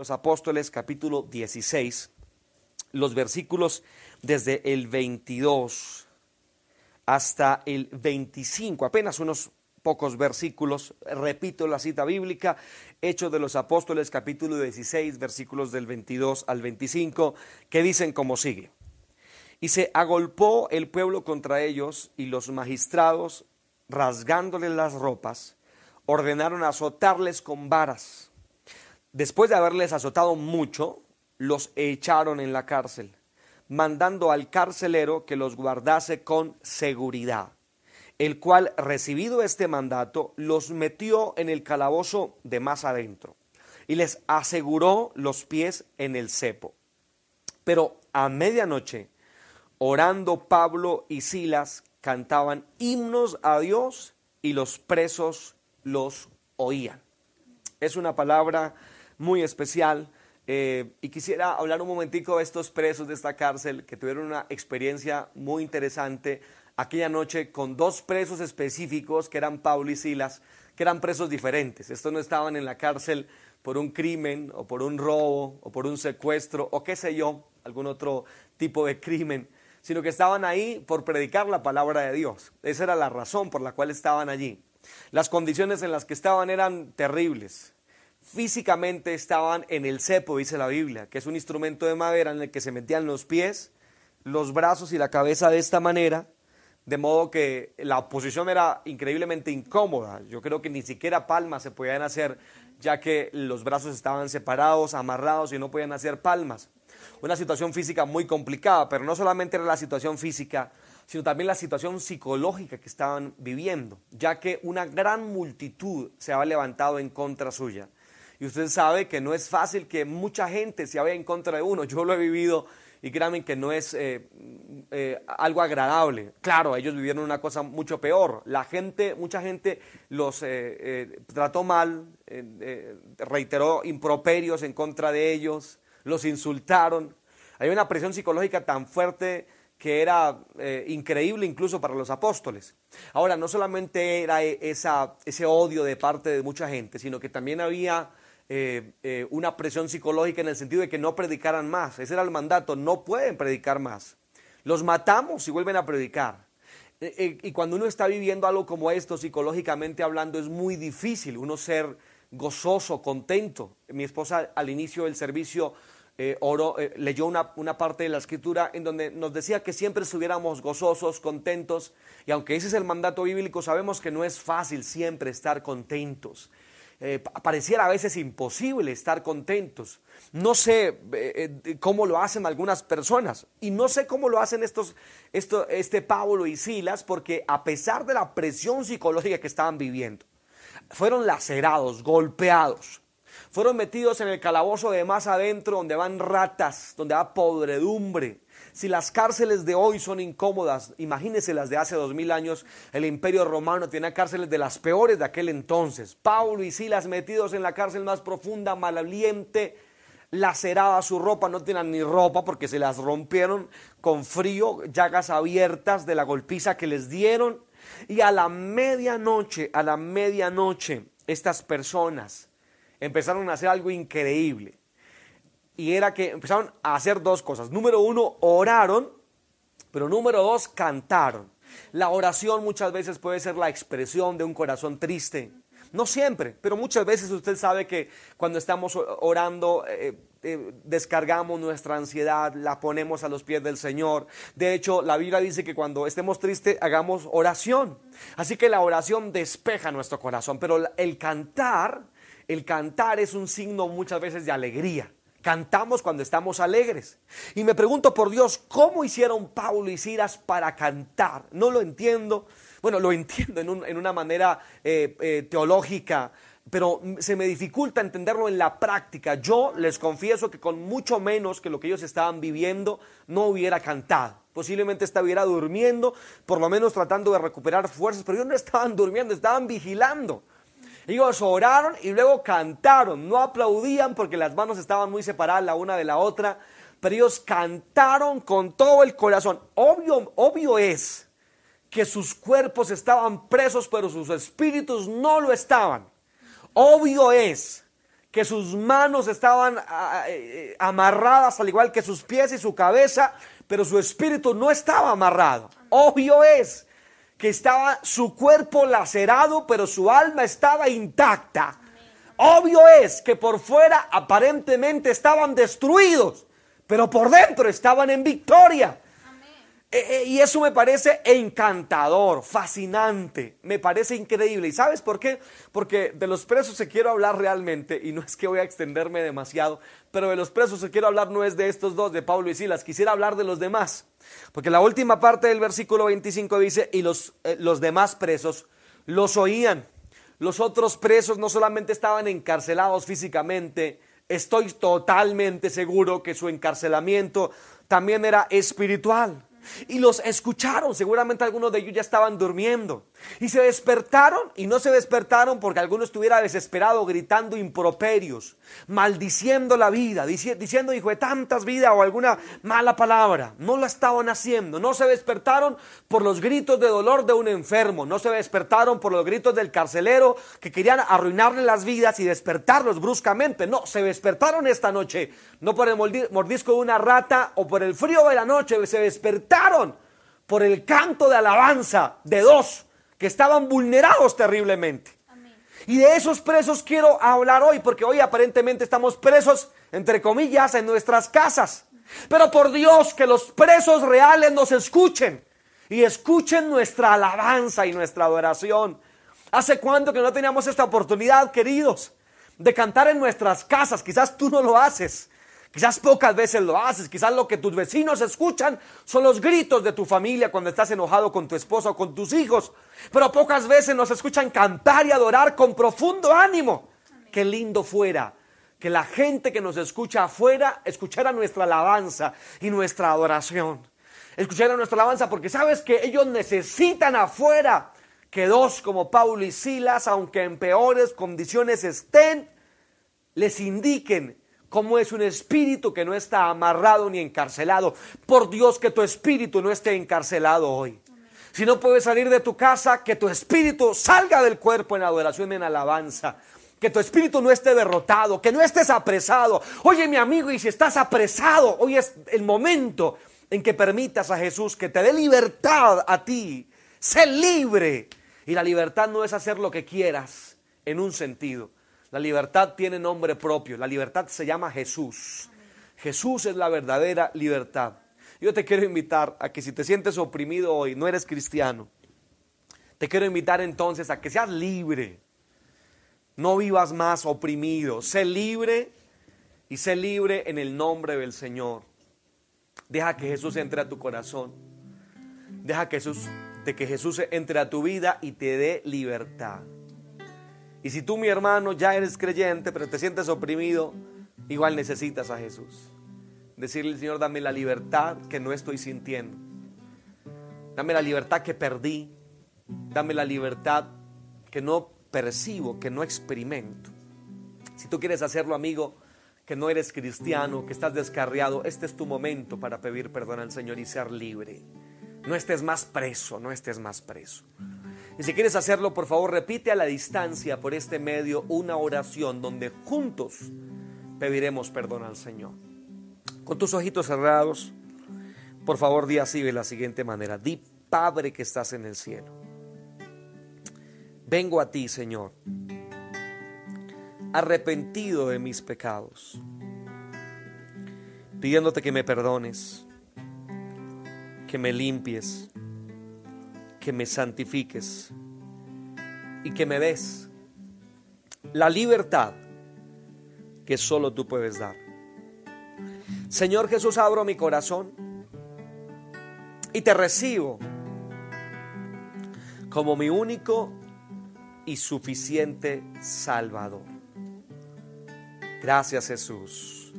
los Apóstoles capítulo 16, los versículos desde el 22 hasta el 25, apenas unos pocos versículos, repito la cita bíblica, Hechos de los Apóstoles capítulo 16, versículos del 22 al 25, que dicen como sigue. Y se agolpó el pueblo contra ellos y los magistrados, rasgándoles las ropas, ordenaron azotarles con varas. Después de haberles azotado mucho, los echaron en la cárcel, mandando al carcelero que los guardase con seguridad, el cual, recibido este mandato, los metió en el calabozo de más adentro y les aseguró los pies en el cepo. Pero a medianoche, orando Pablo y Silas, cantaban himnos a Dios y los presos los oían. Es una palabra muy especial eh, y quisiera hablar un momentico de estos presos de esta cárcel que tuvieron una experiencia muy interesante aquella noche con dos presos específicos que eran Pablo y Silas, que eran presos diferentes. Estos no estaban en la cárcel por un crimen o por un robo o por un secuestro o qué sé yo, algún otro tipo de crimen, sino que estaban ahí por predicar la palabra de Dios. Esa era la razón por la cual estaban allí. Las condiciones en las que estaban eran terribles. Físicamente estaban en el cepo, dice la Biblia, que es un instrumento de madera en el que se metían los pies, los brazos y la cabeza de esta manera, de modo que la posición era increíblemente incómoda. Yo creo que ni siquiera palmas se podían hacer, ya que los brazos estaban separados, amarrados y no podían hacer palmas. Una situación física muy complicada, pero no solamente era la situación física, sino también la situación psicológica que estaban viviendo, ya que una gran multitud se había levantado en contra suya. Y usted sabe que no es fácil que mucha gente se vaya en contra de uno. Yo lo he vivido y créanme que no es eh, eh, algo agradable. Claro, ellos vivieron una cosa mucho peor. La gente, mucha gente los eh, trató mal, reiteró improperios en contra de ellos, los insultaron. Hay una presión psicológica tan fuerte que era increíble incluso para los apóstoles. Ahora, no solamente era e, esa, ese odio de parte de mucha gente, sino que también había eh, eh, una presión psicológica en el sentido de que no predicaran más. Ese era el mandato, no pueden predicar más. Los matamos y vuelven a predicar. y cuando uno está viviendo algo como esto, psicológicamente hablando, es muy difícil uno ser gozoso, contento. Mi esposa al inicio del servicio eh, leyó una, una, parte de la escritura en donde nos decía que siempre estuviéramos gozosos, contentos, y aunque ese es el mandato bíblico, sabemos que no es fácil siempre estar contentos. Eh, pareciera a veces imposible estar contentos. No sé cómo lo hacen algunas personas y no sé cómo lo hacen estos, esto, este Pablo y Silas porque a pesar de la presión psicológica que estaban viviendo, fueron lacerados, golpeados, fueron metidos en el calabozo de más adentro, donde van ratas, donde va podredumbre. Si las cárceles de hoy son incómodas, imagínense las de hace dos mil años, el imperio romano tenía cárceles de las peores de aquel entonces. Paulo y Silas metidos en la cárcel más profunda, malaliente, lacerada su ropa, no tenían ni ropa porque se las rompieron con frío, llagas abiertas de la golpiza que les dieron. Y a la medianoche, a la medianoche, estas personas empezaron a hacer algo increíble. Y era que empezaron a hacer dos cosas. Número uno, oraron, pero número dos, cantaron. La oración muchas veces puede ser la expresión de un corazón triste. No siempre, pero muchas veces usted sabe que cuando estamos orando eh, eh, descargamos nuestra ansiedad, la ponemos a los pies del Señor. De hecho, la Biblia dice que cuando estemos tristes hagamos oración. Así que la oración despeja nuestro corazón, pero el cantar el cantar es un signo muchas veces de alegría. Cantamos cuando estamos alegres. Y me pregunto por Dios, ¿cómo hicieron Pablo y Silas para cantar? No lo entiendo. Bueno, lo entiendo en, una manera eh, eh, teológica, pero se me dificulta entenderlo en la práctica. Yo les confieso que con mucho menos que lo que ellos estaban viviendo, no hubiera cantado. Posiblemente estuviera durmiendo, por lo menos tratando de recuperar fuerzas, pero ellos no estaban durmiendo, estaban vigilando. Ellos oraron y luego cantaron. No aplaudían porque las manos estaban muy separadas la una de la otra, pero ellos cantaron con todo el corazón. Obvio, obvio es que sus cuerpos estaban presos, pero sus espíritus no lo estaban. Obvio es que sus manos estaban ah, eh, amarradas al igual que sus pies y su cabeza, pero su espíritu no estaba amarrado. Obvio es que estaba su cuerpo lacerado, pero su alma estaba intacta. Obvio es que por fuera aparentemente estaban destruidos, pero por dentro estaban en victoria. Eh, eh, y eso me parece encantador, fascinante, me parece increíble. ¿Y sabes por qué? Porque de los presos se quiero hablar realmente, y no es que voy a extenderme demasiado, pero de los presos se quiero hablar no es de estos dos, de Pablo y Silas, quisiera hablar de los demás. Porque la última parte del versículo 25 dice, y los, eh, los demás presos los oían. Los otros presos no solamente estaban encarcelados físicamente, estoy totalmente seguro que su encarcelamiento también era espiritual y los escucharon. Seguramente algunos de ellos ya estaban durmiendo. Y se despertaron y no se despertaron porque alguno estuviera desesperado gritando improperios, maldiciendo la vida, diciendo hijo de tantas vidas o alguna mala palabra. No la estaban haciendo. No se despertaron por los gritos de dolor de un enfermo. No se despertaron por los gritos del carcelero que querían arruinarle las vidas y despertarlos bruscamente. No, se despertaron esta noche. No por el mordisco de una rata o por el frío de la noche. Se despertaron por el canto de alabanza de dos que estaban vulnerados terriblemente. Y de esos presos quiero hablar hoy, porque hoy aparentemente estamos presos, entre comillas, en nuestras casas. Pero por Dios, que los presos reales nos escuchen y escuchen nuestra alabanza y nuestra adoración. ¿Hace cuánto que no teníamos esta oportunidad, queridos, de cantar en nuestras casas? Quizás tú no lo haces. Quizás pocas veces lo haces, quizás lo que tus vecinos escuchan son los gritos de tu familia cuando estás enojado con tu esposa o con tus hijos, pero pocas veces nos escuchan cantar y adorar con profundo ánimo. Qué lindo fuera que la gente que nos escucha afuera escuchara nuestra alabanza y nuestra adoración. Escuchara nuestra alabanza porque sabes que ellos necesitan afuera que dos como Paulo y Silas, aunque en peores condiciones estén, les indiquen cómo es un espíritu que no está amarrado ni encarcelado. Por Dios que tu espíritu no esté encarcelado hoy. Si no puedes salir de tu casa, que tu espíritu salga del cuerpo en adoración, en alabanza. Que tu espíritu no esté derrotado, que no estés apresado. Oye mi amigo, y si estás apresado, hoy es el momento en que permitas a Jesús que te dé libertad a ti. Sé libre. Y la libertad no es hacer lo que quieras en un sentido. La libertad tiene nombre propio. La libertad se llama Jesús. Jesús es la verdadera libertad. Yo te quiero invitar a que si te sientes oprimido hoy, no eres cristiano, te quiero invitar entonces a que seas libre. No vivas más oprimido. Sé libre y sé libre en el nombre del Señor. Deja que Jesús entre a tu corazón. Deja que Jesús, de que Jesús entre a tu vida y te dé libertad. Y si tú, mi hermano, ya eres creyente, pero te sientes oprimido, igual necesitas a Jesús. Decirle, Señor, dame la libertad que no estoy sintiendo. Dame la libertad que perdí. Dame la libertad que no percibo, que no experimento. Si tú quieres hacerlo, amigo, que no eres cristiano, que estás descarriado, este es tu momento para pedir perdón al Señor y ser libre. No estés más preso, no estés más preso. Y si quieres hacerlo, por favor, repite a la distancia por este medio una oración donde juntos pediremos perdón al Señor. Con tus ojitos cerrados, por favor, di así de la siguiente manera. Di, Padre que estás en el cielo. Vengo a ti, Señor, arrepentido de mis pecados, pidiéndote que me perdones, que me limpies que me santifiques y que me des la libertad que solo tú puedes dar. Señor Jesús, abro mi corazón y te recibo como mi único y suficiente Salvador. Gracias Jesús.